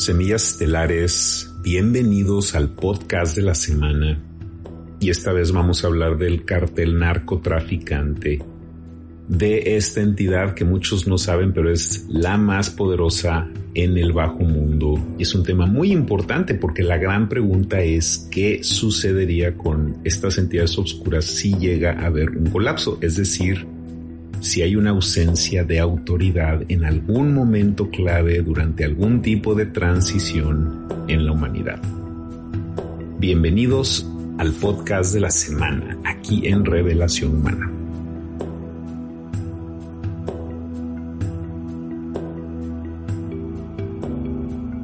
Semillas Estelares, bienvenidos al podcast de la semana. Y esta vez vamos a hablar del cartel narcotraficante, de esta entidad que muchos no saben, pero es la más poderosa en el bajo mundo. Y es un tema muy importante porque la gran pregunta es qué sucedería con estas entidades oscuras si llega a haber un colapso, es decir, si hay una ausencia de autoridad en algún momento clave durante algún tipo de transición en la humanidad. Bienvenidos al podcast de la semana, aquí en Revelación Humana.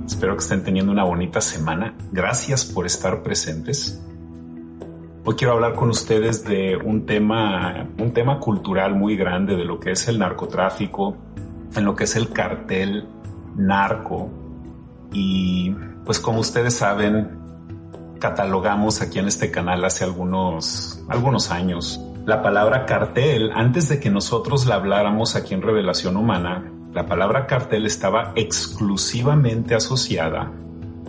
Espero que estén teniendo una bonita semana. Gracias por estar presentes. Hoy quiero hablar con ustedes de un tema, un tema cultural muy grande de lo que es el narcotráfico, en lo que es el cartel narco. Y pues como ustedes saben, catalogamos aquí en este canal hace algunos, algunos años la palabra cartel, antes de que nosotros la habláramos aquí en Revelación Humana, la palabra cartel estaba exclusivamente asociada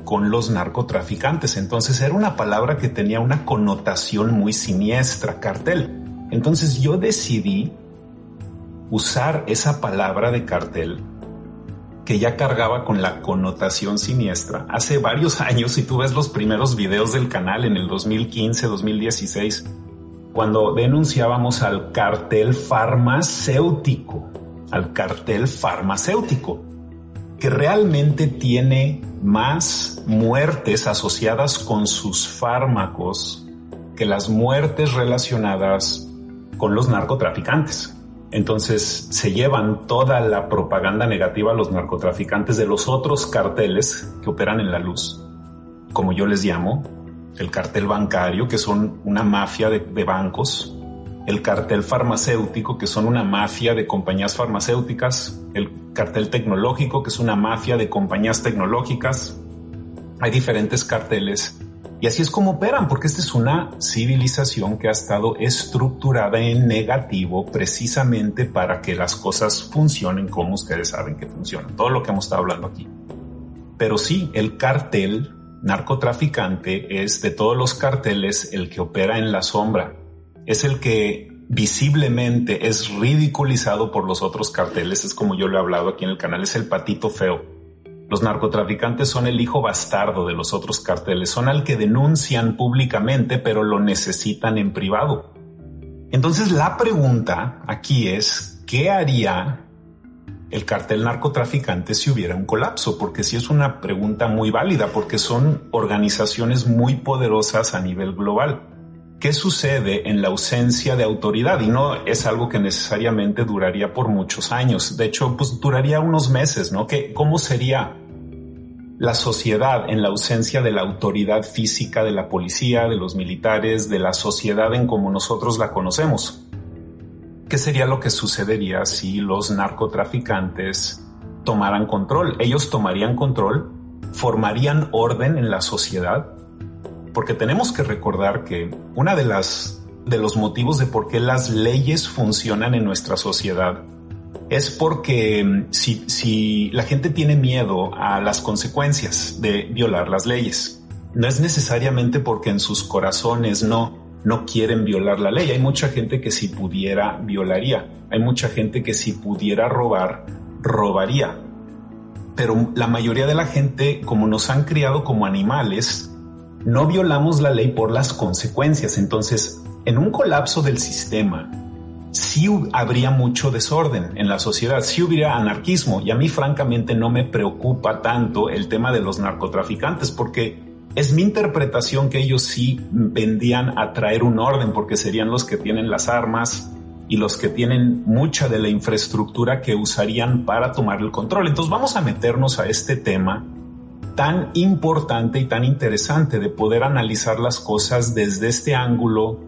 con los narcotraficantes. Entonces era una palabra que tenía una connotación muy siniestra, cartel. Entonces yo decidí usar esa palabra de cartel que ya cargaba con la connotación siniestra. Hace varios años, si tú ves los primeros videos del canal en el 2015, 2016, cuando denunciábamos al cartel farmacéutico, al cartel farmacéutico que realmente tiene más muertes asociadas con sus fármacos que las muertes relacionadas con los narcotraficantes. Entonces se llevan toda la propaganda negativa a los narcotraficantes de los otros carteles que operan en la luz, como yo les llamo, el cartel bancario, que son una mafia de, bancos, el cartel farmacéutico, que son una mafia de compañías farmacéuticas, el cartel tecnológico, que es una mafia de compañías tecnológicas. Hay diferentes carteles y así es como operan, porque esta es una civilización que ha estado estructurada en negativo precisamente para que las cosas funcionen como ustedes saben que funcionan. Todo lo que hemos estado hablando aquí. Pero sí, el cartel narcotraficante es de todos los carteles el que opera en la sombra es el que visiblemente es ridiculizado por los otros carteles, es como yo lo he hablado aquí en el canal, es el patito feo. Los narcotraficantes son el hijo bastardo de los otros carteles, son al que denuncian públicamente, pero lo necesitan en privado. Entonces la pregunta aquí es, ¿qué haría el cartel narcotraficante si hubiera un colapso? Porque sí es una pregunta muy válida, porque son organizaciones muy poderosas a nivel global. ¿Qué sucede en la ausencia de autoridad? Y no es algo que necesariamente duraría por muchos años. De hecho, pues duraría unos meses, ¿no? ¿Qué, ¿Cómo sería la sociedad en la ausencia de la autoridad física de la policía, de los militares, de la sociedad en como nosotros la conocemos? ¿Qué sería lo que sucedería si los narcotraficantes tomaran control? Ellos tomarían control, formarían orden en la sociedad porque tenemos que recordar que una de las de los motivos de por qué las leyes funcionan en nuestra sociedad es porque mm, si, si la gente tiene miedo a las consecuencias de violar las leyes, no es necesariamente porque en sus corazones no, no quieren violar la ley. Hay mucha gente que si pudiera, violaría. Hay mucha gente que si pudiera robar, robaría. Pero la mayoría de la gente, como nos han criado como animales, no violamos la ley por las consecuencias. Entonces, en un colapso del sistema, sí habría mucho desorden en la sociedad, sí hubiera anarquismo y a mí francamente no me preocupa tanto el tema de los narcotraficantes porque es mi interpretación que ellos sí vendían a traer un orden porque serían los que tienen las armas y los que tienen mucha de la infraestructura que usarían para tomar el control. Entonces vamos a meternos a este tema tan importante y tan interesante de poder analizar las cosas desde este ángulo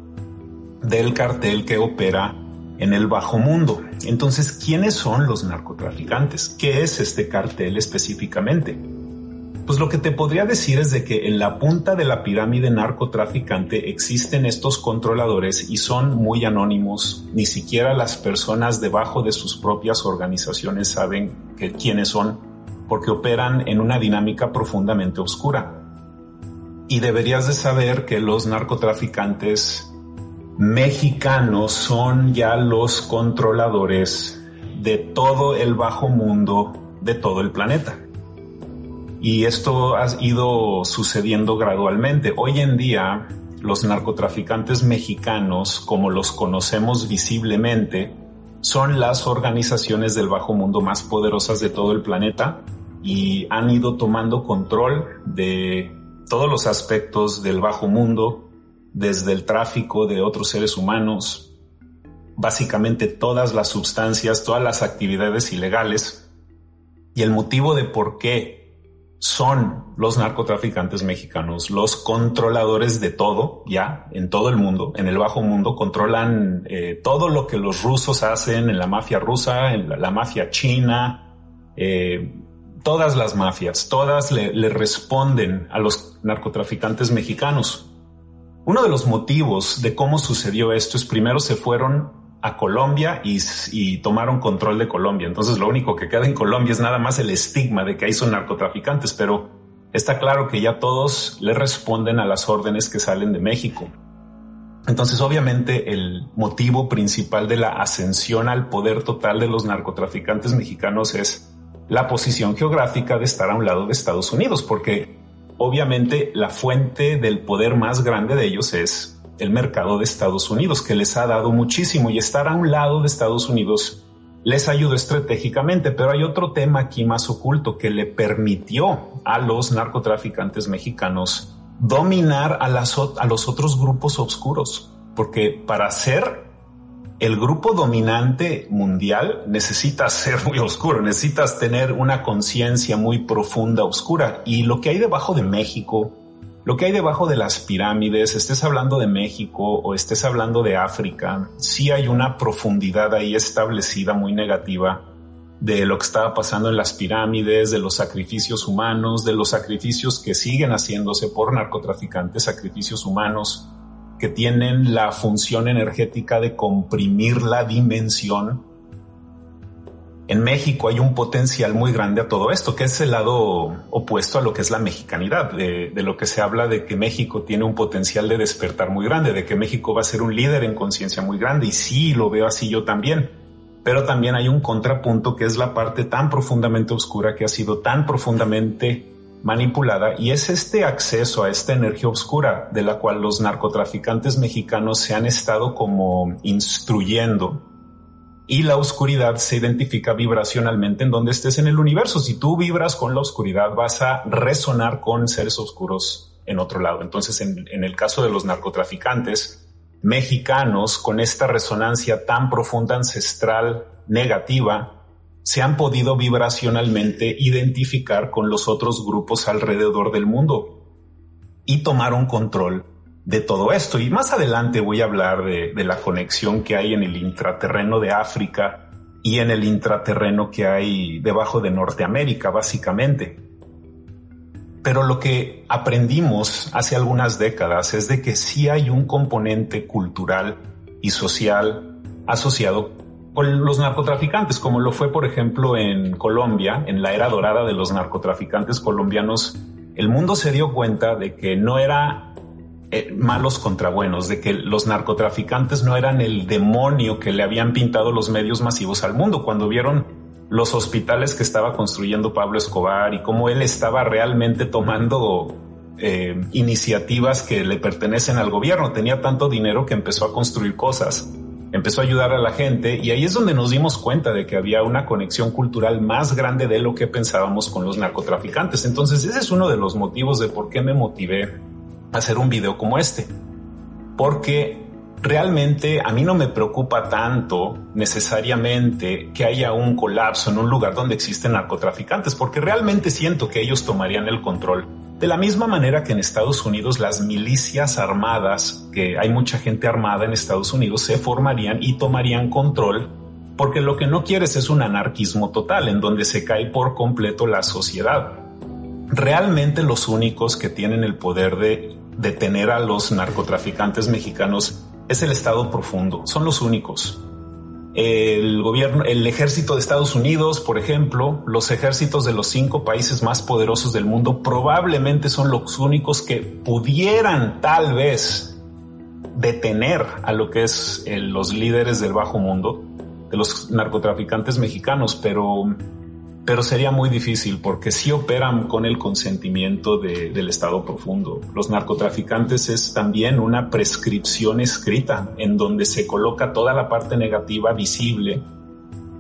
del cartel que opera en el bajo mundo. Entonces, ¿quiénes son los narcotraficantes? ¿Qué es este cartel específicamente? Pues lo que te podría decir es de que en la punta de la pirámide narcotraficante existen estos controladores y son muy anónimos. Ni siquiera las personas debajo de sus propias organizaciones saben que, quiénes son porque operan en una dinámica profundamente oscura. Y deberías de saber que los narcotraficantes mexicanos son ya los controladores de todo el bajo mundo de todo el planeta. Y esto ha ido sucediendo gradualmente. Hoy en día, los narcotraficantes mexicanos, como los conocemos visiblemente, son las organizaciones del bajo mundo más poderosas de todo el planeta y han ido tomando control de todos los aspectos del bajo mundo, desde el tráfico de otros seres humanos, básicamente todas las sustancias, todas las actividades ilegales. Y el motivo de por qué son los narcotraficantes mexicanos, los controladores de todo, ya, en todo el mundo, en el bajo mundo, controlan eh, todo lo que los rusos hacen en la mafia rusa, en la, mafia china, eh, todas las mafias, todas le, responden a los narcotraficantes mexicanos. Uno de los motivos de cómo sucedió esto es primero se fueron a Colombia y, tomaron control de Colombia. Entonces lo único que queda en Colombia es nada más el estigma de que ahí son narcotraficantes, pero está claro que ya todos le responden a las órdenes que salen de México. Entonces obviamente el motivo principal de la ascensión al poder total de los narcotraficantes mexicanos es la posición geográfica de estar a un lado de Estados Unidos, porque obviamente la fuente del poder más grande de ellos es el mercado de Estados Unidos, que les ha dado muchísimo y estar a un lado de Estados Unidos les ayudó estratégicamente, pero hay otro tema aquí más oculto que le permitió a los narcotraficantes mexicanos dominar a, las, a los otros grupos oscuros, porque para ser el grupo dominante mundial necesitas ser muy oscuro, necesitas tener una conciencia muy profunda, oscura, y lo que hay debajo de México, lo que hay debajo de las pirámides, estés hablando de México o estés hablando de África, sí hay una profundidad ahí establecida muy negativa de lo que estaba pasando en las pirámides, de los sacrificios humanos, de los sacrificios que siguen haciéndose por narcotraficantes, sacrificios humanos que tienen la función energética de comprimir la dimensión en México hay un potencial muy grande a todo esto, que es el lado opuesto a lo que es la mexicanidad, de, lo que se habla de que México tiene un potencial de despertar muy grande, de que México va a ser un líder en conciencia muy grande, y sí, lo veo así yo también. Pero también hay un contrapunto que es la parte tan profundamente oscura que ha sido tan profundamente manipulada y es este acceso a esta energía oscura de la cual los narcotraficantes mexicanos se han estado como instruyendo y la oscuridad se identifica vibracionalmente en donde estés en el universo. Si tú vibras con la oscuridad, vas a resonar con seres oscuros en otro lado. Entonces, en, en el caso de los narcotraficantes mexicanos, con esta resonancia tan profunda, ancestral, negativa, se han podido vibracionalmente identificar con los otros grupos alrededor del mundo y tomaron control de todo esto. Y más adelante voy a hablar de, la conexión que hay en el intraterreno de África y en el intraterreno que hay debajo de Norteamérica, básicamente. Pero lo que aprendimos hace algunas décadas es de que sí hay un componente cultural y social asociado con los narcotraficantes, como lo fue, por ejemplo, en Colombia, en la era dorada de los narcotraficantes colombianos. El mundo se dio cuenta de que no era eh, malos contra buenos, de que los narcotraficantes no eran el demonio que le habían pintado los medios masivos al mundo cuando vieron los hospitales que estaba construyendo Pablo Escobar y cómo él estaba realmente tomando eh, iniciativas que le pertenecen al gobierno. Tenía tanto dinero que empezó a construir cosas, empezó a ayudar a la gente y ahí es donde nos dimos cuenta de que había una conexión cultural más grande de lo que pensábamos con los narcotraficantes. Entonces ese es uno de los motivos de por qué me motivé hacer un video como este. Porque realmente a mí no me preocupa tanto necesariamente que haya un colapso en un lugar donde existen narcotraficantes, porque realmente siento que ellos tomarían el control. De la misma manera que en Estados Unidos las milicias armadas, que hay mucha gente armada en Estados Unidos, se formarían y tomarían control, porque lo que no quieres es un anarquismo total en donde se cae por completo la sociedad. Realmente los únicos que tienen el poder de detener a los narcotraficantes mexicanos es el Estado profundo, son los únicos. El gobierno, el ejército de Estados Unidos, por ejemplo, los ejércitos de los cinco países más poderosos del mundo probablemente son los únicos que pudieran tal vez detener a lo que es los líderes del bajo mundo, de los narcotraficantes mexicanos, pero pero sería muy difícil porque sí operan con el consentimiento del Estado profundo. Los narcotraficantes es también una prescripción escrita en donde se coloca toda la parte negativa visible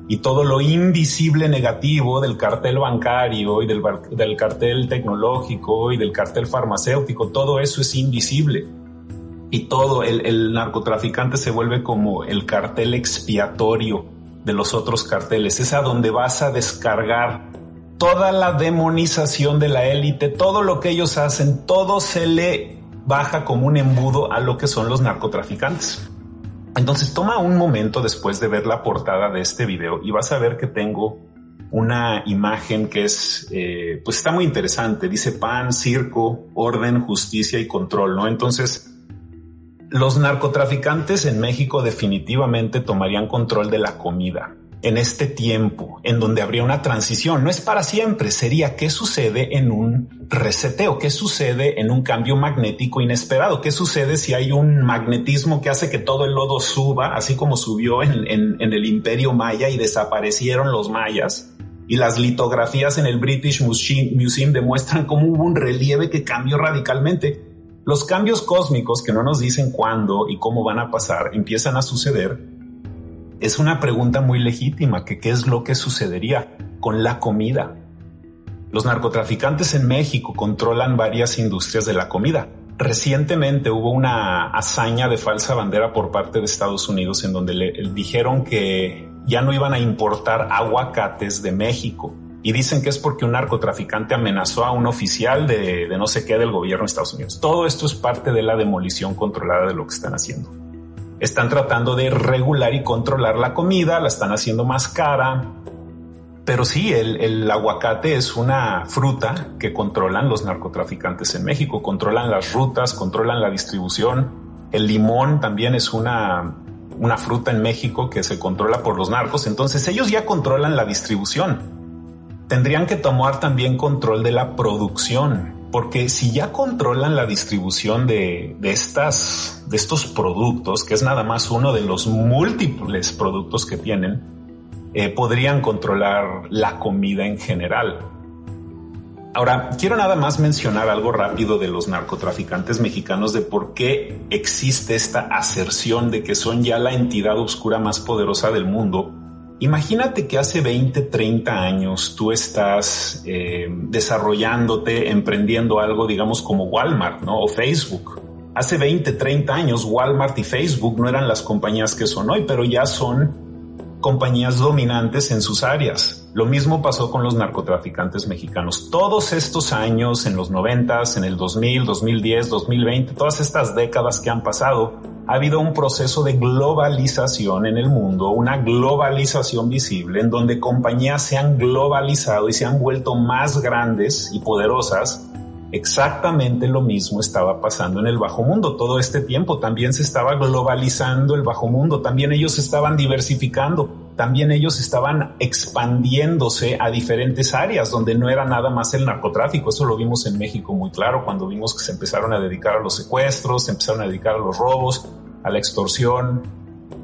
y todo lo invisible negativo del cartel bancario y del, cartel tecnológico y del cartel farmacéutico, todo eso es invisible. Y todo el narcotraficante se vuelve como el cartel expiatorio de los otros carteles, es a donde vas a descargar toda la demonización de la élite, todo lo que ellos hacen, todo se le baja como un embudo a lo que son los narcotraficantes. Entonces toma un momento después de ver la portada de este video y vas a ver que tengo una imagen que es, eh, pues está muy interesante. Dice pan, circo, orden, justicia y control, ¿no? Entonces, los narcotraficantes en México definitivamente tomarían control de la comida en este tiempo en donde habría una transición. No es para siempre, sería qué sucede en un reseteo, qué sucede en un cambio magnético inesperado, qué sucede si hay un magnetismo que hace que todo el lodo suba, así como subió en, el imperio maya y desaparecieron los mayas. Y las litografías en el British Museum demuestran cómo hubo un relieve que cambió radicalmente los cambios cósmicos que no nos dicen cuándo y cómo van a pasar empiezan a suceder. Es una pregunta muy legítima, que qué es lo que sucedería con la comida. Los narcotraficantes en México controlan varias industrias de la comida. Recientemente hubo una hazaña de falsa bandera por parte de Estados Unidos en donde le dijeron que ya no iban a importar aguacates de México y dicen que es porque un narcotraficante amenazó a un oficial de, no sé qué del gobierno de Estados Unidos. Todo esto es parte de la demolición controlada de lo que están haciendo. Están tratando de regular y controlar la comida, la están haciendo más cara. Pero sí, el, el aguacate es una fruta que controlan los narcotraficantes en México, controlan las rutas, controlan la distribución. El limón también es una, una fruta en México que se controla por los narcos, entonces ellos ya controlan la distribución tendrían que tomar también control de la producción, porque si ya controlan la distribución de, estas, de estos productos, que es nada más uno de los múltiples productos que tienen, eh, podrían controlar la comida en general. Ahora, quiero nada más mencionar algo rápido de los narcotraficantes mexicanos, de por qué existe esta aserción de que son ya la entidad oscura más poderosa del mundo Imagínate que hace 20, 30 años tú estás eh, desarrollándote, emprendiendo algo, digamos, como Walmart, ¿no? O Facebook. Hace 20, 30 años Walmart y Facebook no eran las compañías que son hoy, pero ya son compañías dominantes en sus áreas. Lo mismo pasó con los narcotraficantes mexicanos. Todos estos años, en los 90, en el 2000, 2010, 2020, todas estas décadas que han pasado, ha habido un proceso de globalización en el mundo, una globalización visible en donde compañías se han globalizado y se han vuelto más grandes y poderosas Exactamente lo mismo estaba pasando en el bajo mundo. Todo este tiempo también se estaba globalizando el bajo mundo, también ellos estaban diversificando, también ellos estaban expandiéndose a diferentes áreas donde no era nada más el narcotráfico. Eso lo vimos en México muy claro cuando vimos que se empezaron a dedicar a los secuestros, se empezaron a dedicar a los robos, a la extorsión,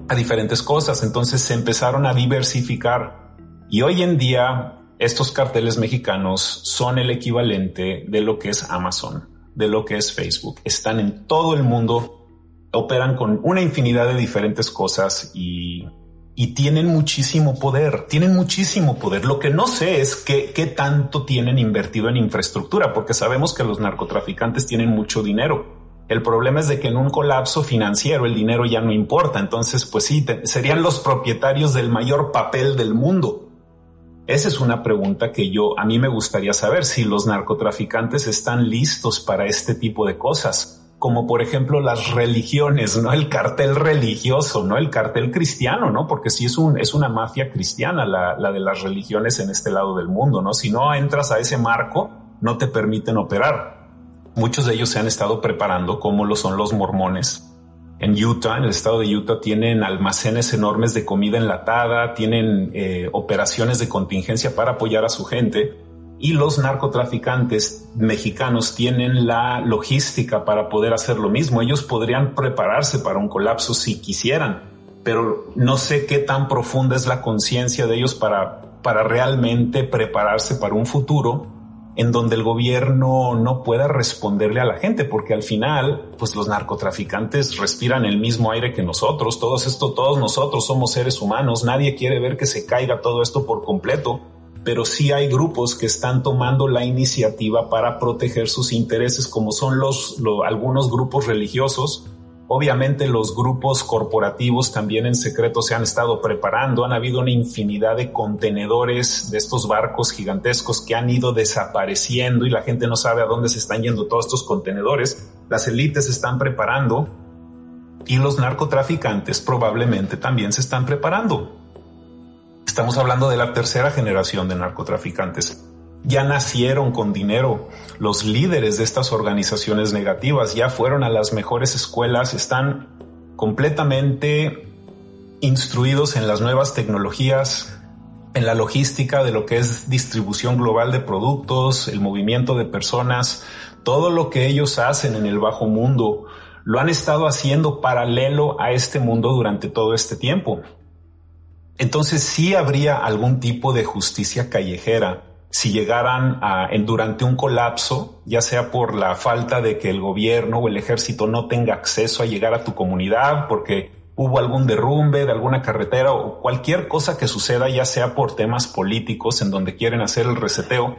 a diferentes cosas. Entonces se empezaron a diversificar. Y hoy en día estos carteles mexicanos son el equivalente de lo que es Amazon, de lo que es Facebook. Están en todo el mundo, operan con una infinidad de diferentes cosas y, tienen muchísimo poder, tienen muchísimo poder. Lo que no sé es qué, tanto tienen invertido en infraestructura, porque sabemos que los narcotraficantes tienen mucho dinero. El problema es de que en un colapso financiero el dinero ya no importa. Entonces, pues sí, serían los propietarios del mayor papel del mundo. Esa es una pregunta que yo, a mí me gustaría saber si los narcotraficantes están listos para este tipo de cosas, como por ejemplo las religiones, no el cartel religioso, no el cartel cristiano, no, porque si es un, es una mafia cristiana la, la de las religiones en este lado del mundo, no, si no entras a ese marco, no te permiten operar. Muchos de ellos se han estado preparando, como lo son los mormones, en Utah, en el estado de Utah, tienen almacenes enormes de comida enlatada, tienen eh, operaciones de contingencia para apoyar a su gente y los narcotraficantes mexicanos tienen la logística para poder hacer lo mismo. Ellos podrían prepararse para un colapso si quisieran, pero no sé qué tan profunda es la conciencia de ellos para, para realmente prepararse para un futuro en donde el gobierno no pueda responderle a la gente, porque al final, pues los narcotraficantes respiran el mismo aire que nosotros, todos esto, todos nosotros somos seres humanos, nadie quiere ver que se caiga todo esto por completo, pero sí hay grupos que están tomando la iniciativa para proteger sus intereses, como son los algunos grupos religiosos Obviamente los grupos corporativos también en secreto se han estado preparando. Han habido una infinidad de contenedores de estos barcos gigantescos que han ido desapareciendo y la gente no sabe a dónde se están yendo todos estos contenedores. Las élites se están preparando y los narcotraficantes probablemente también se están preparando. Estamos hablando de la tercera generación de narcotraficantes ya nacieron con dinero. Los líderes de estas organizaciones negativas ya fueron a las mejores escuelas, están completamente instruidos en las nuevas tecnologías, en la logística de lo que es distribución global de productos, el movimiento de personas, todo lo que ellos hacen en el bajo mundo, lo han estado haciendo paralelo a este mundo durante todo este tiempo. Entonces sí habría algún tipo de justicia callejera si llegaran a, en, durante un colapso, ya sea por la falta de que el gobierno o el ejército no tenga acceso a llegar a tu comunidad, porque hubo algún derrumbe de alguna carretera o cualquier cosa que suceda, ya sea por temas políticos en donde quieren hacer el reseteo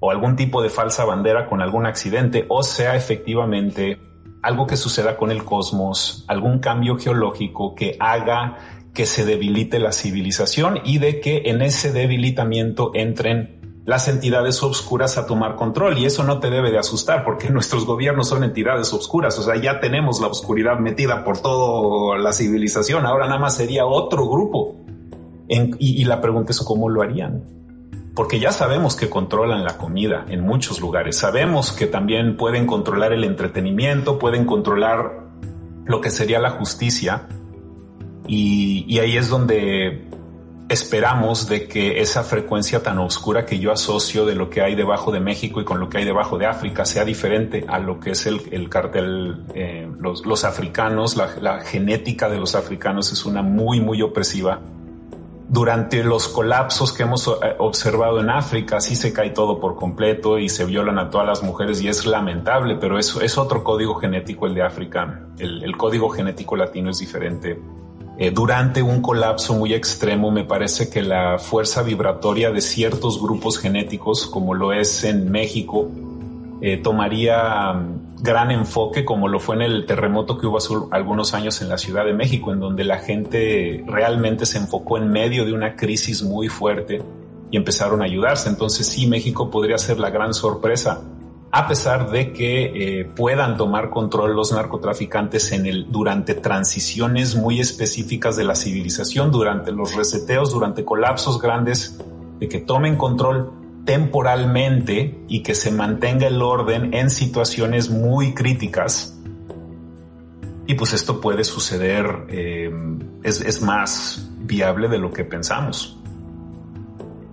o algún tipo de falsa bandera con algún accidente, o sea efectivamente algo que suceda con el cosmos, algún cambio geológico que haga que se debilite la civilización y de que en ese debilitamiento entren las entidades obscuras a tomar control y eso no te debe de asustar porque nuestros gobiernos son entidades obscuras, o sea, ya tenemos la oscuridad metida por toda la civilización, ahora nada más sería otro grupo. y, la pregunta es cómo lo harían. Porque ya sabemos que controlan la comida en muchos lugares, sabemos que también pueden controlar el entretenimiento, pueden controlar lo que sería la justicia y ahí es donde esperamos de que esa frecuencia tan oscura que yo asocio de lo que hay debajo de México y con lo que hay debajo de África sea diferente a lo que es el, el cartel, eh, los, africanos, la, genética de los africanos es una muy, muy opresiva. Durante los colapsos que hemos eh, observado en África, sí se cae todo por completo y se violan a todas las mujeres y es lamentable, pero eso es otro código genético el de África. El código genético latino es diferente eh, durante un colapso muy extremo, me parece que la fuerza vibratoria de ciertos grupos genéticos, como lo es en México, eh, tomaría mm, gran enfoque, como lo fue en el terremoto que hubo algunos años en la Ciudad de México, en donde la gente realmente se enfocó en medio de una crisis muy fuerte y empezaron a ayudarse. Entonces sí, México podría ser la gran sorpresa a pesar de que eh, puedan tomar control los narcotraficantes durante transiciones muy específicas de la civilización, durante los reseteos, durante colapsos grandes, de que tomen control temporalmente y que se mantenga el orden en situaciones muy críticas. Y pues esto puede suceder, eh, es, es más viable de lo que pensamos.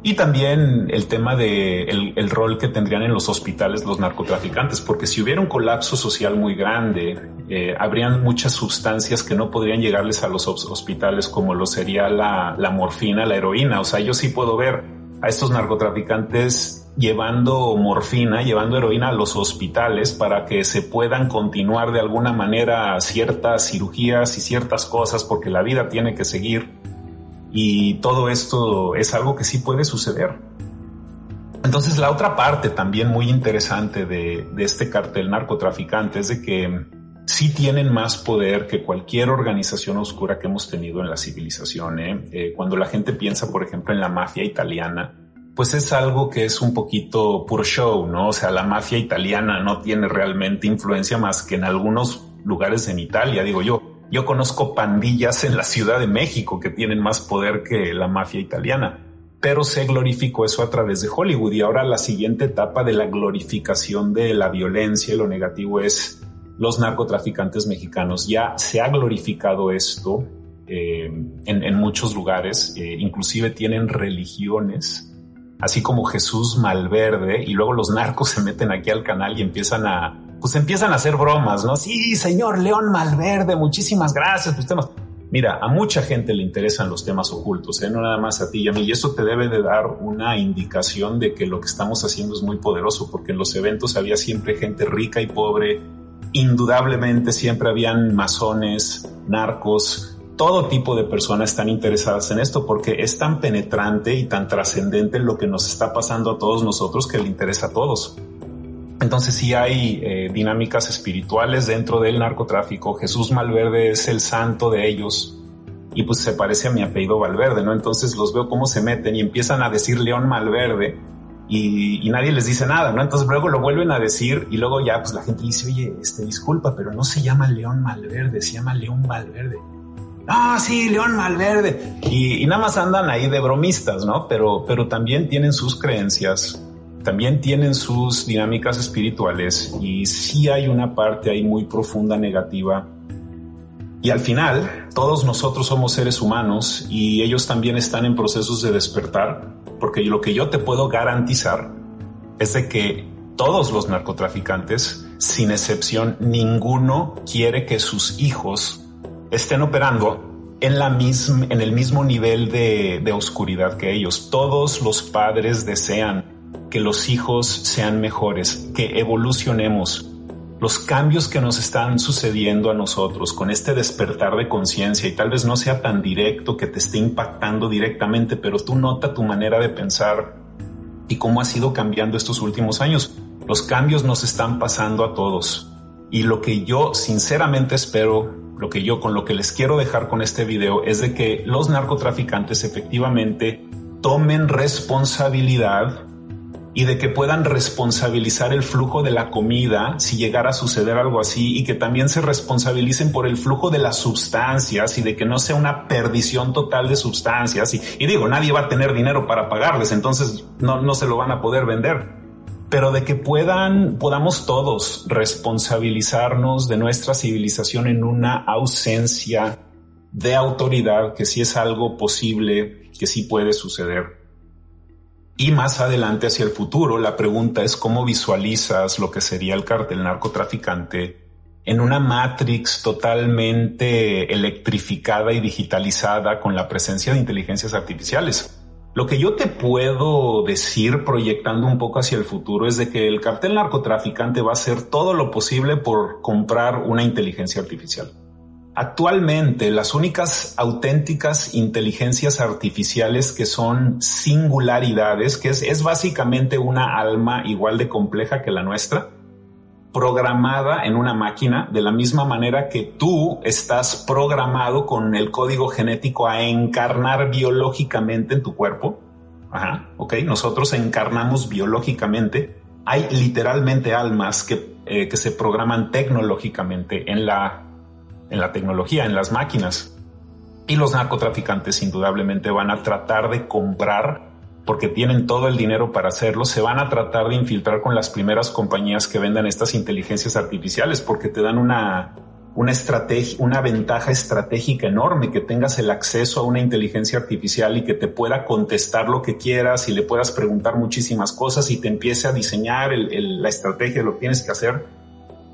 Y también el tema de el, rol que tendrían en los hospitales los narcotraficantes, porque si hubiera un colapso social muy grande, eh, habrían muchas sustancias que no podrían llegarles a los hospitales, como lo sería la, la morfina, la heroína. O sea, yo sí puedo ver a estos narcotraficantes llevando morfina, llevando heroína a los hospitales para que se puedan continuar de alguna manera ciertas cirugías y ciertas cosas, porque la vida tiene que seguir y todo esto es algo que sí puede suceder. Entonces la otra parte también muy interesante de, este cartel narcotraficante es de que sí tienen más poder que cualquier organización oscura que hemos tenido en la civilización. ¿eh? Eh, cuando la gente piensa, por ejemplo, en la mafia italiana, pues es algo que es un poquito puro show, ¿no? O sea, la mafia italiana no tiene realmente influencia más que en algunos lugares en Italia, digo yo. Yo conozco pandillas en la Ciudad de México que tienen más poder que la mafia italiana, pero se glorificó eso a través de Hollywood y ahora la siguiente etapa de la glorificación de la violencia y lo negativo es los narcotraficantes mexicanos. Ya se ha glorificado esto eh, en, muchos lugares, eh, inclusive tienen religiones, así como Jesús Malverde, y luego los narcos se meten aquí al canal y empiezan a, pues empiezan a hacer bromas, ¿no? Sí, señor León Malverde, muchísimas gracias. Pues temas. Mira, a mucha gente le interesan los temas ocultos, ¿eh? no nada más a ti y a mí, y eso te debe de dar una indicación de que lo que estamos haciendo es muy poderoso, porque en los eventos había siempre gente rica y pobre, indudablemente siempre habían masones, narcos, todo tipo de personas están interesadas en esto porque es tan penetrante y tan trascendente lo que nos está pasando a todos nosotros que le interesa a todos. Entonces sí hay eh, dinámicas espirituales dentro del narcotráfico. Jesús Malverde es el santo de ellos y pues se parece a mi apellido Valverde, ¿no? Entonces los veo cómo se meten y empiezan a decir León Malverde y, nadie les dice nada, ¿no? Entonces luego lo vuelven a decir y luego ya pues la gente dice, oye, este, disculpa, pero no se llama León Malverde, se llama León Valverde. Ah, sí, León Malverde. Y, y, nada más andan ahí de bromistas, ¿no? Pero, pero también tienen sus creencias, también tienen sus dinámicas espirituales y sí hay una parte ahí muy profunda negativa. Y al final, todos nosotros somos seres humanos y ellos también están en procesos de despertar, porque lo que yo te puedo garantizar es de que todos los narcotraficantes, sin excepción, ninguno quiere que sus hijos estén operando en, la misma, en el mismo nivel de, de oscuridad que ellos. Todos los padres desean que los hijos sean mejores, que evolucionemos. Los cambios que nos están sucediendo a nosotros con este despertar de conciencia y tal vez no sea tan directo que te esté impactando directamente, pero tú nota tu manera de pensar y cómo ha sido cambiando estos últimos años. Los cambios nos están pasando a todos. Y lo que yo sinceramente espero, lo que yo con lo que les quiero dejar con este video es de que los narcotraficantes efectivamente tomen responsabilidad y de que puedan responsabilizar el flujo de la comida si llegara a suceder algo así y que también se responsabilicen por el flujo de las sustancias y de que no sea una perdición total de sustancias. Y, digo, nadie va a tener dinero para pagarles, entonces no, no se lo van a poder vender. Pero de que puedan, podamos todos responsabilizarnos de nuestra civilización en una ausencia de autoridad, que sí es algo posible, que sí puede suceder. Y más adelante hacia el futuro, la pregunta es cómo visualizas lo que sería el cartel narcotraficante en una matrix totalmente electrificada y digitalizada con la presencia de inteligencias artificiales. Lo que yo te puedo decir proyectando un poco hacia el futuro es de que el cartel narcotraficante va a hacer todo lo posible por comprar una inteligencia artificial. Actualmente las únicas auténticas inteligencias artificiales que son singularidades, que es, básicamente una alma igual de compleja que la nuestra, programada en una máquina de la misma manera que tú estás programado con el código genético a encarnar biológicamente en tu cuerpo. Ajá, ok, nosotros encarnamos biológicamente. Hay literalmente almas que, eh, que se programan tecnológicamente en la en la tecnología, en las máquinas. Y los narcotraficantes indudablemente van a tratar de comprar, porque tienen todo el dinero para hacerlo, se van a tratar de infiltrar con las primeras compañías que vendan estas inteligencias artificiales, porque te dan una, una estrategia, una ventaja estratégica enorme, que tengas el acceso a una inteligencia artificial y que te pueda contestar lo que quieras y le puedas preguntar muchísimas cosas y te empiece a diseñar la estrategia de lo que tienes que hacer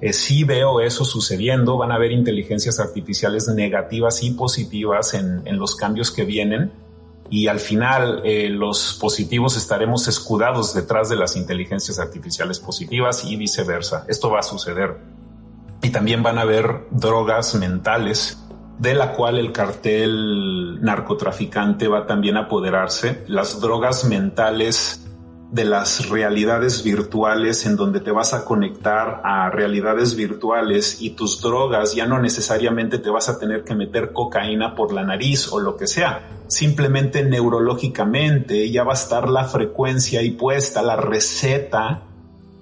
eh, sí veo eso sucediendo, van a haber inteligencias artificiales negativas y positivas en, los cambios que vienen y al final eh, los positivos estaremos escudados detrás de las inteligencias artificiales positivas y viceversa. Esto va a suceder. Y también van a haber drogas mentales de la cual el cartel narcotraficante va también a apoderarse. Las drogas mentales de las realidades virtuales en donde te vas a conectar a realidades virtuales y tus drogas ya no necesariamente te vas a tener que meter cocaína por la nariz o lo que sea. Simplemente neurológicamente ya va a estar la frecuencia ahí puesta, la receta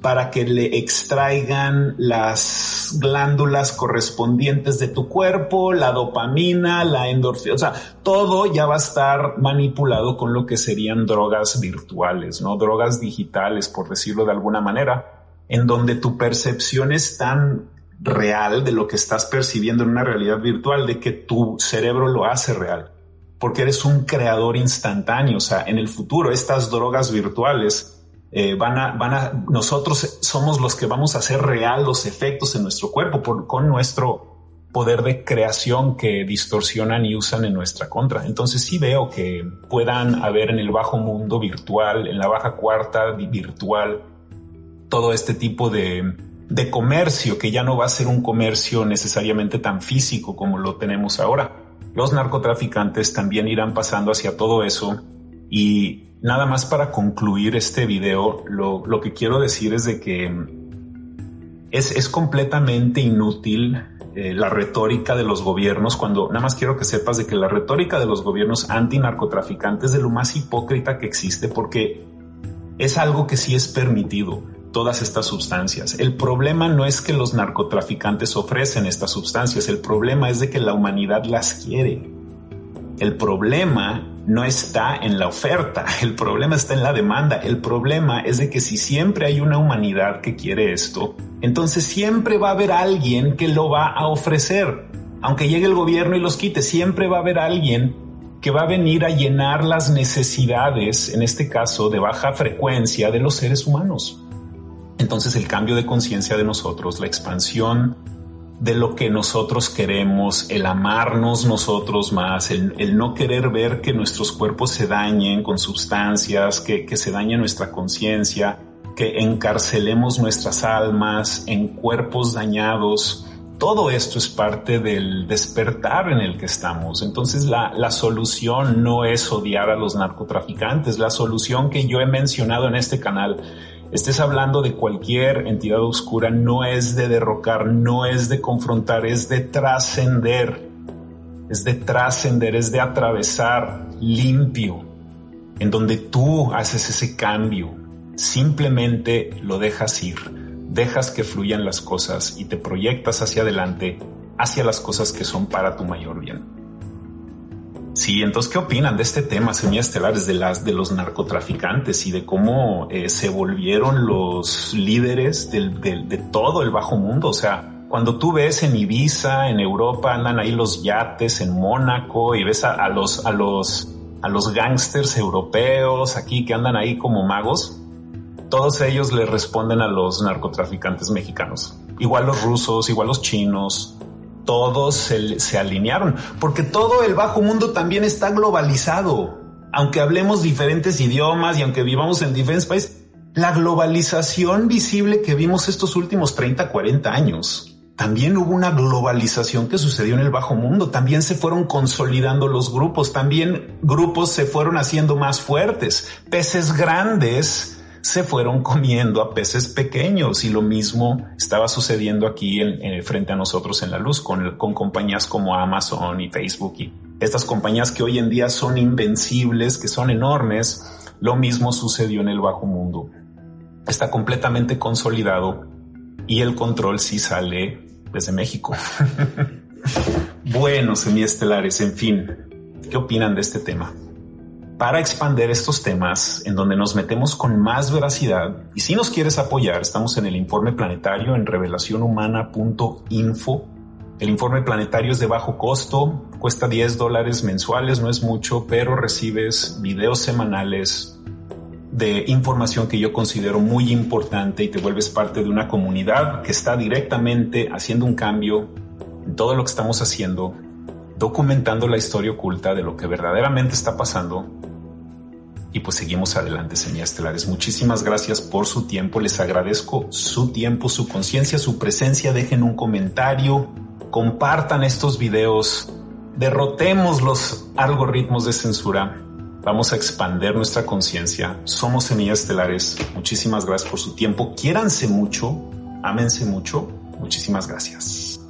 para que le extraigan las glándulas correspondientes de tu cuerpo, la dopamina, la endorfina, o sea, todo ya va a estar manipulado con lo que serían drogas virtuales, ¿no? Drogas digitales, por decirlo de alguna manera, en donde tu percepción es tan real de lo que estás percibiendo en una realidad virtual, de que tu cerebro lo hace real, porque eres un creador instantáneo. O sea, en el futuro estas drogas virtuales eh, van a, van a, nosotros somos los que vamos a hacer real los efectos en nuestro cuerpo con nuestro poder de creación que distorsionan y usan en nuestra contra. Entonces sí veo que puedan haber en el bajo mundo virtual, en la baja cuarta virtual, todo este tipo de, de comercio que ya no va a ser un comercio necesariamente tan físico como lo tenemos ahora. Los narcotraficantes también irán pasando hacia todo eso y nada más para concluir este video, lo, que quiero decir es de que es, es completamente inútil eh, la retórica de los gobiernos, cuando nada más quiero que sepas de que la retórica de los gobiernos antinarcotraficantes es de lo más hipócrita que existe porque es algo que sí es permitido, todas estas sustancias. El problema no es que los narcotraficantes ofrecen estas sustancias, el problema es de que la humanidad las quiere. El problema no está en la oferta, el problema está en la demanda. El problema es de que si siempre hay una humanidad que quiere esto, entonces siempre va a haber alguien que lo va a ofrecer. Aunque llegue el gobierno y los quite, siempre va a haber alguien que va a venir a llenar las necesidades, en este caso de baja frecuencia, de los seres humanos. Entonces el cambio de conciencia de nosotros, la expansión de lo que nosotros queremos, el amarnos nosotros más, el, no querer ver que nuestros cuerpos se dañen con sustancias, que, que se dañe nuestra conciencia, que encarcelemos nuestras almas en cuerpos dañados. Todo esto es parte del despertar en el que estamos. Entonces la, la solución no es odiar a los narcotraficantes. La solución que yo he mencionado en este canal estés hablando de cualquier entidad oscura, no es de derrocar, no es de confrontar, es de trascender, es de trascender, es de atravesar limpio, en donde tú haces ese cambio, simplemente lo dejas ir, dejas que fluyan las cosas y te proyectas hacia adelante, hacia las cosas que son para tu mayor bien. Sí, entonces, ¿qué opinan de este tema, semillas estelares, de las de los narcotraficantes y de cómo eh, se volvieron los líderes del, de todo el bajo mundo? O sea, cuando tú ves en Ibiza, en Europa, andan ahí los yates, en Mónaco, y ves a, los, a los, a los gángsters europeos aquí que andan ahí como magos, todos ellos le responden a los narcotraficantes mexicanos. Igual los rusos, igual los chinos, todos se, alinearon, porque todo el bajo mundo también está globalizado. Aunque hablemos diferentes idiomas y aunque vivamos en diferentes países, la globalización visible que vimos estos últimos 30, 40 años, también hubo una globalización que sucedió en el bajo mundo, también se fueron consolidando los grupos, también grupos se fueron haciendo más fuertes, peces grandes se fueron comiendo a peces pequeños y lo mismo estaba sucediendo aquí en, frente a nosotros en la luz con, con compañías como Amazon y Facebook y estas compañías que hoy en día son invencibles, que son enormes. Lo mismo sucedió en el bajo mundo. Está completamente consolidado y el control sí sale desde México. bueno, semiestelares, en fin, ¿qué opinan de este tema? Para expander estos temas en donde nos metemos con más veracidad. Y si nos quieres apoyar, estamos en el informe planetario en revelacionhumana.info. El informe planetario es de bajo costo, cuesta 10 dólares mensuales, no es mucho, pero recibes videos semanales de información que yo considero muy importante y te vuelves parte de una comunidad que está directamente haciendo un cambio en todo lo que estamos haciendo, documentando la historia oculta de lo que verdaderamente está pasando y pues seguimos adelante, estelares. Muchísimas gracias por su tiempo. Les agradezco su tiempo, su conciencia, su presencia. Dejen un comentario, compartan estos videos, derrotemos los algoritmos de censura. Vamos a expander nuestra conciencia. Somos semillas estelares. Muchísimas gracias por su tiempo. Quiéranse mucho, ámense mucho. Muchísimas gracias.